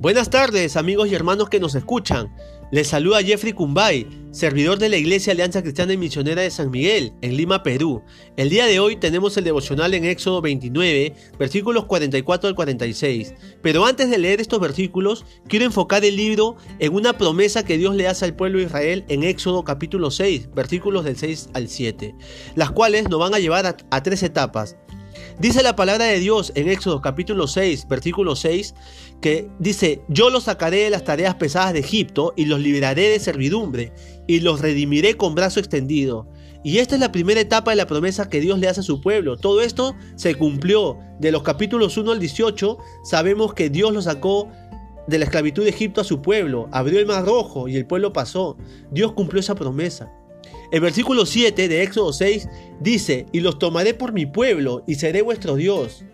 Buenas tardes amigos y hermanos que nos escuchan. Les saluda Jeffrey Cumbay, servidor de la Iglesia Alianza Cristiana y Misionera de San Miguel, en Lima, Perú. El día de hoy tenemos el devocional en Éxodo 29, versículos 44 al 46. Pero antes de leer estos versículos, quiero enfocar el libro en una promesa que Dios le hace al pueblo de Israel en Éxodo capítulo 6, versículos del 6 al 7, las cuales nos van a llevar a, a tres etapas. Dice la palabra de Dios en Éxodo capítulo 6, versículo 6, que dice, yo los sacaré de las tareas pesadas de Egipto y los liberaré de servidumbre y los redimiré con brazo extendido. Y esta es la primera etapa de la promesa que Dios le hace a su pueblo. Todo esto se cumplió. De los capítulos 1 al 18 sabemos que Dios lo sacó de la esclavitud de Egipto a su pueblo, abrió el mar rojo y el pueblo pasó. Dios cumplió esa promesa. El versículo 7 de Éxodo 6 dice, y los tomaré por mi pueblo y seré vuestro Dios.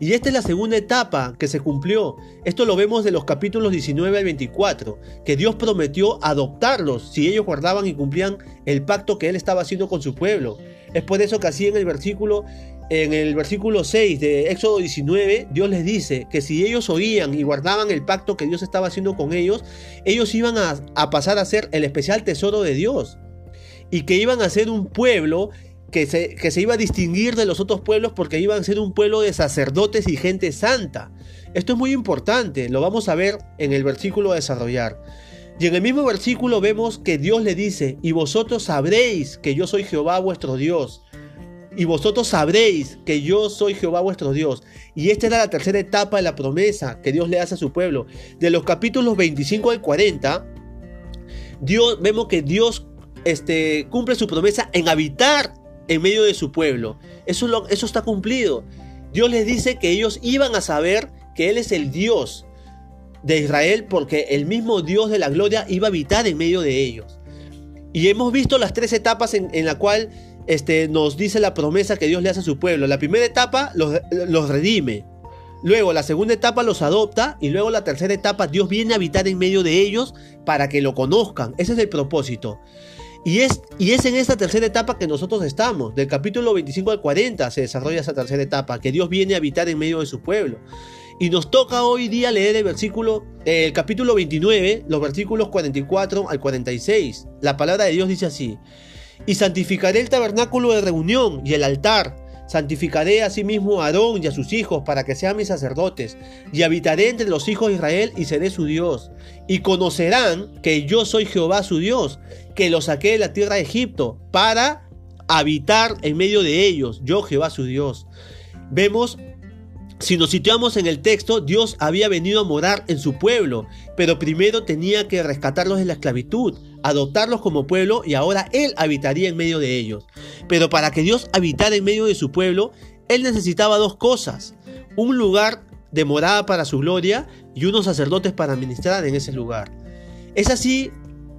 Y esta es la segunda etapa que se cumplió. Esto lo vemos de los capítulos 19 al 24, que Dios prometió adoptarlos si ellos guardaban y cumplían el pacto que él estaba haciendo con su pueblo. Es por eso que así en el versículo en el versículo 6 de Éxodo 19, Dios les dice que si ellos oían y guardaban el pacto que Dios estaba haciendo con ellos, ellos iban a, a pasar a ser el especial tesoro de Dios y que iban a ser un pueblo que se, que se, iba a distinguir de los otros pueblos porque iban a ser un pueblo de sacerdotes y gente santa. Esto es muy importante, lo vamos a ver en el versículo a desarrollar. Y en el mismo versículo vemos que Dios le dice, y vosotros sabréis que yo soy Jehová vuestro Dios. Y vosotros sabréis que yo soy Jehová vuestro Dios. Y esta era la tercera etapa de la promesa que Dios le hace a su pueblo. De los capítulos 25 al 40, Dios, vemos que Dios este, cumple su promesa en habitar en medio de su pueblo. Eso, eso está cumplido. Dios les dice que ellos iban a saber que Él es el Dios de Israel porque el mismo Dios de la gloria iba a habitar en medio de ellos. Y hemos visto las tres etapas en, en la cual este, nos dice la promesa que Dios le hace a su pueblo. La primera etapa los, los redime. Luego la segunda etapa los adopta y luego la tercera etapa Dios viene a habitar en medio de ellos para que lo conozcan. Ese es el propósito. Y es, y es en esta tercera etapa que nosotros estamos. Del capítulo 25 al 40 se desarrolla esa tercera etapa, que Dios viene a habitar en medio de su pueblo. Y nos toca hoy día leer el versículo, el capítulo 29, los versículos 44 al 46. La palabra de Dios dice así: Y santificaré el tabernáculo de reunión y el altar Santificaré asimismo a Aarón y a sus hijos para que sean mis sacerdotes, y habitaré entre los hijos de Israel y seré su Dios. Y conocerán que yo soy Jehová su Dios, que los saqué de la tierra de Egipto, para habitar en medio de ellos, yo Jehová su Dios. Vemos si nos situamos en el texto, Dios había venido a morar en su pueblo, pero primero tenía que rescatarlos de la esclavitud, adoptarlos como pueblo y ahora Él habitaría en medio de ellos. Pero para que Dios habitara en medio de su pueblo, Él necesitaba dos cosas, un lugar de morada para su gloria y unos sacerdotes para ministrar en ese lugar. Es así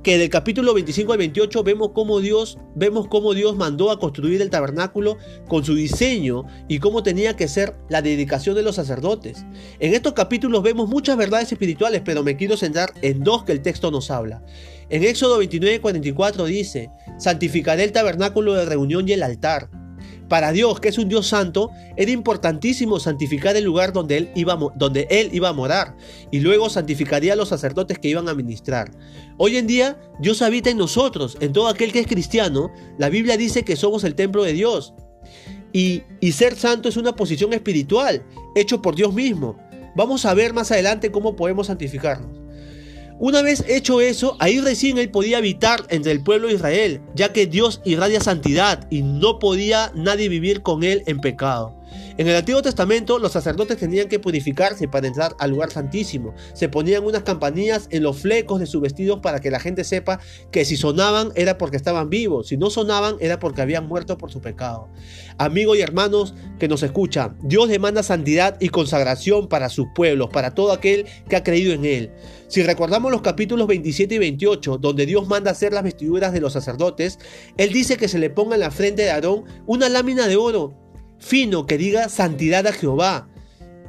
que del capítulo 25 al 28 vemos cómo Dios, vemos cómo Dios mandó a construir el tabernáculo con su diseño y cómo tenía que ser la dedicación de los sacerdotes. En estos capítulos vemos muchas verdades espirituales, pero me quiero centrar en dos que el texto nos habla. En Éxodo 29 44 dice, santificaré el tabernáculo de reunión y el altar para Dios, que es un Dios santo, era importantísimo santificar el lugar donde él, iba, donde él iba a morar y luego santificaría a los sacerdotes que iban a ministrar. Hoy en día, Dios habita en nosotros, en todo aquel que es cristiano. La Biblia dice que somos el templo de Dios. Y, y ser santo es una posición espiritual, hecho por Dios mismo. Vamos a ver más adelante cómo podemos santificarnos. Una vez hecho eso, ahí recién él podía habitar entre el pueblo de Israel, ya que Dios irradia santidad y no podía nadie vivir con él en pecado. En el Antiguo Testamento los sacerdotes tenían que purificarse para entrar al lugar santísimo. Se ponían unas campanillas en los flecos de sus vestidos para que la gente sepa que si sonaban era porque estaban vivos, si no sonaban era porque habían muerto por su pecado. Amigos y hermanos que nos escuchan, Dios demanda santidad y consagración para sus pueblos, para todo aquel que ha creído en Él. Si recordamos los capítulos 27 y 28, donde Dios manda hacer las vestiduras de los sacerdotes, Él dice que se le ponga en la frente de Aarón una lámina de oro fino que diga santidad a Jehová.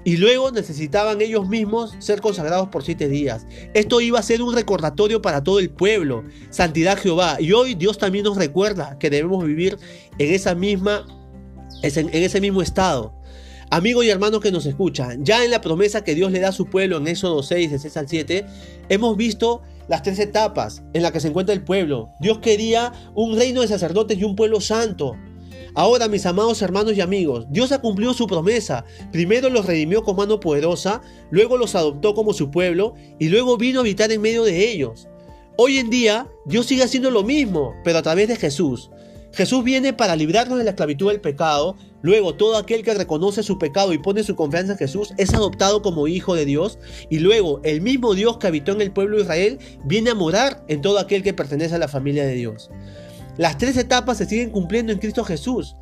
Y luego necesitaban ellos mismos ser consagrados por siete días. Esto iba a ser un recordatorio para todo el pueblo. Santidad a Jehová. Y hoy Dios también nos recuerda que debemos vivir en esa misma, en ese mismo estado. Amigos y hermanos que nos escuchan, ya en la promesa que Dios le da a su pueblo en Éxodo 6, de 6 al 7, hemos visto las tres etapas en las que se encuentra el pueblo. Dios quería un reino de sacerdotes y un pueblo santo. Ahora, mis amados hermanos y amigos, Dios ha cumplido su promesa. Primero los redimió con mano poderosa, luego los adoptó como su pueblo y luego vino a habitar en medio de ellos. Hoy en día, Dios sigue haciendo lo mismo, pero a través de Jesús. Jesús viene para librarnos de la esclavitud del pecado. Luego, todo aquel que reconoce su pecado y pone su confianza en Jesús es adoptado como hijo de Dios. Y luego, el mismo Dios que habitó en el pueblo de Israel viene a morar en todo aquel que pertenece a la familia de Dios. Las tres etapas se siguen cumpliendo en Cristo Jesús.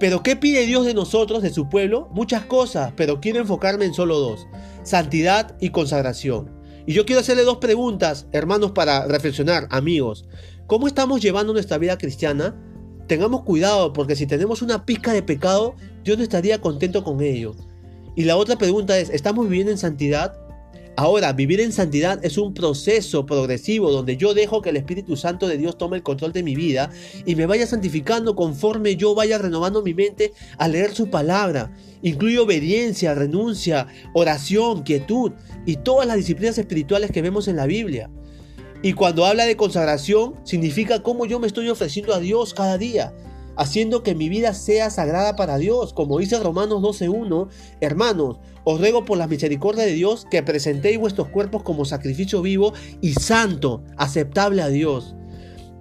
Pero ¿qué pide Dios de nosotros, de su pueblo? Muchas cosas, pero quiero enfocarme en solo dos. Santidad y consagración. Y yo quiero hacerle dos preguntas, hermanos, para reflexionar, amigos. ¿Cómo estamos llevando nuestra vida cristiana? Tengamos cuidado, porque si tenemos una pizca de pecado, Dios no estaría contento con ello. Y la otra pregunta es, ¿estamos viviendo en santidad? Ahora, vivir en santidad es un proceso progresivo donde yo dejo que el Espíritu Santo de Dios tome el control de mi vida y me vaya santificando conforme yo vaya renovando mi mente al leer su palabra. Incluye obediencia, renuncia, oración, quietud y todas las disciplinas espirituales que vemos en la Biblia. Y cuando habla de consagración, significa cómo yo me estoy ofreciendo a Dios cada día haciendo que mi vida sea sagrada para Dios, como dice Romanos 12.1, hermanos, os ruego por la misericordia de Dios que presentéis vuestros cuerpos como sacrificio vivo y santo, aceptable a Dios.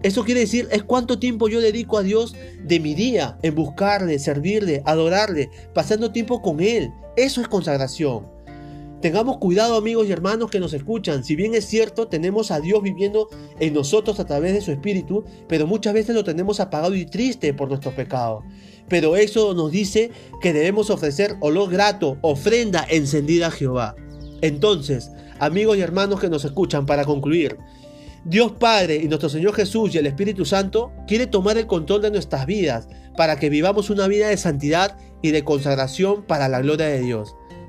Eso quiere decir es cuánto tiempo yo dedico a Dios de mi día en buscarle, servirle, adorarle, pasando tiempo con Él. Eso es consagración. Tengamos cuidado amigos y hermanos que nos escuchan. Si bien es cierto, tenemos a Dios viviendo en nosotros a través de su Espíritu, pero muchas veces lo tenemos apagado y triste por nuestro pecado. Pero eso nos dice que debemos ofrecer olor grato, ofrenda encendida a Jehová. Entonces, amigos y hermanos que nos escuchan, para concluir, Dios Padre y nuestro Señor Jesús y el Espíritu Santo quiere tomar el control de nuestras vidas para que vivamos una vida de santidad y de consagración para la gloria de Dios.